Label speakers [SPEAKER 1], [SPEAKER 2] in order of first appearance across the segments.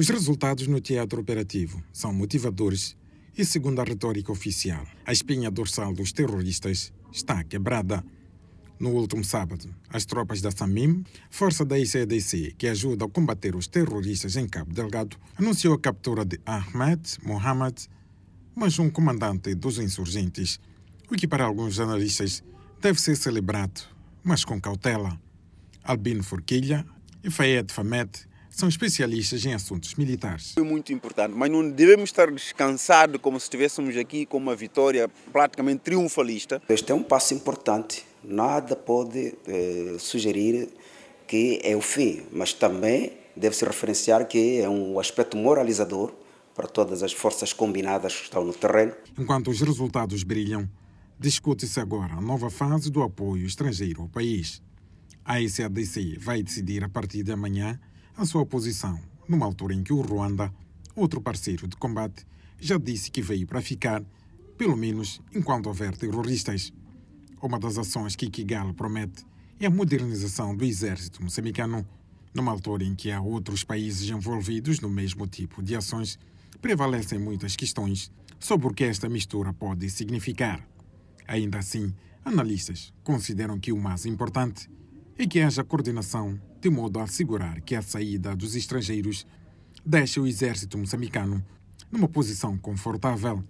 [SPEAKER 1] Os resultados no teatro operativo são motivadores e, segundo a retórica oficial, a espinha dorsal dos terroristas está quebrada. No último sábado, as tropas da SAMIM, força da ICDC que ajuda a combater os terroristas em Cabo Delgado, anunciou a captura de Ahmed Mohamed, mas um comandante dos insurgentes, o que para alguns jornalistas deve ser celebrado, mas com cautela. Albino Forquilha e Fayed Famet são especialistas em assuntos militares.
[SPEAKER 2] É muito importante, mas não devemos estar descansados como se estivéssemos aqui com uma vitória praticamente triunfalista.
[SPEAKER 3] Este é um passo importante. Nada pode eh, sugerir que é o fim, mas também deve-se referenciar que é um aspecto moralizador para todas as forças combinadas que estão no terreno.
[SPEAKER 1] Enquanto os resultados brilham, discute-se agora a nova fase do apoio estrangeiro ao país. A ICADC vai decidir a partir de amanhã a sua posição, numa altura em que o Ruanda, outro parceiro de combate, já disse que veio para ficar, pelo menos enquanto houver terroristas. Uma das ações que Kigali promete é a modernização do exército moçambicano, numa altura em que há outros países envolvidos no mesmo tipo de ações, prevalecem muitas questões sobre o que esta mistura pode significar. Ainda assim, analistas consideram que o mais importante é que haja coordenação de modo a assegurar que a saída dos estrangeiros deixe o exército moçambicano numa posição confortável.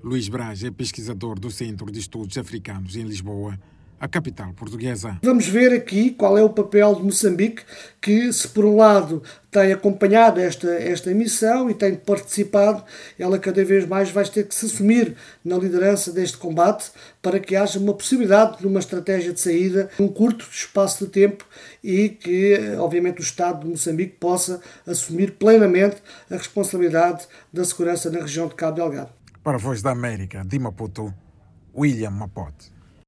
[SPEAKER 1] Luís Braz é pesquisador do Centro de Estudos Africanos em Lisboa a capital portuguesa.
[SPEAKER 4] Vamos ver aqui qual é o papel de Moçambique, que se por um lado tem acompanhado esta, esta missão e tem participado, ela cada vez mais vai ter que se assumir na liderança deste combate para que haja uma possibilidade de uma estratégia de saída num curto espaço de tempo e que, obviamente, o Estado de Moçambique possa assumir plenamente a responsabilidade da segurança na região de Cabo Delgado.
[SPEAKER 1] Para a Voz da América, de Maputo, William Mapote.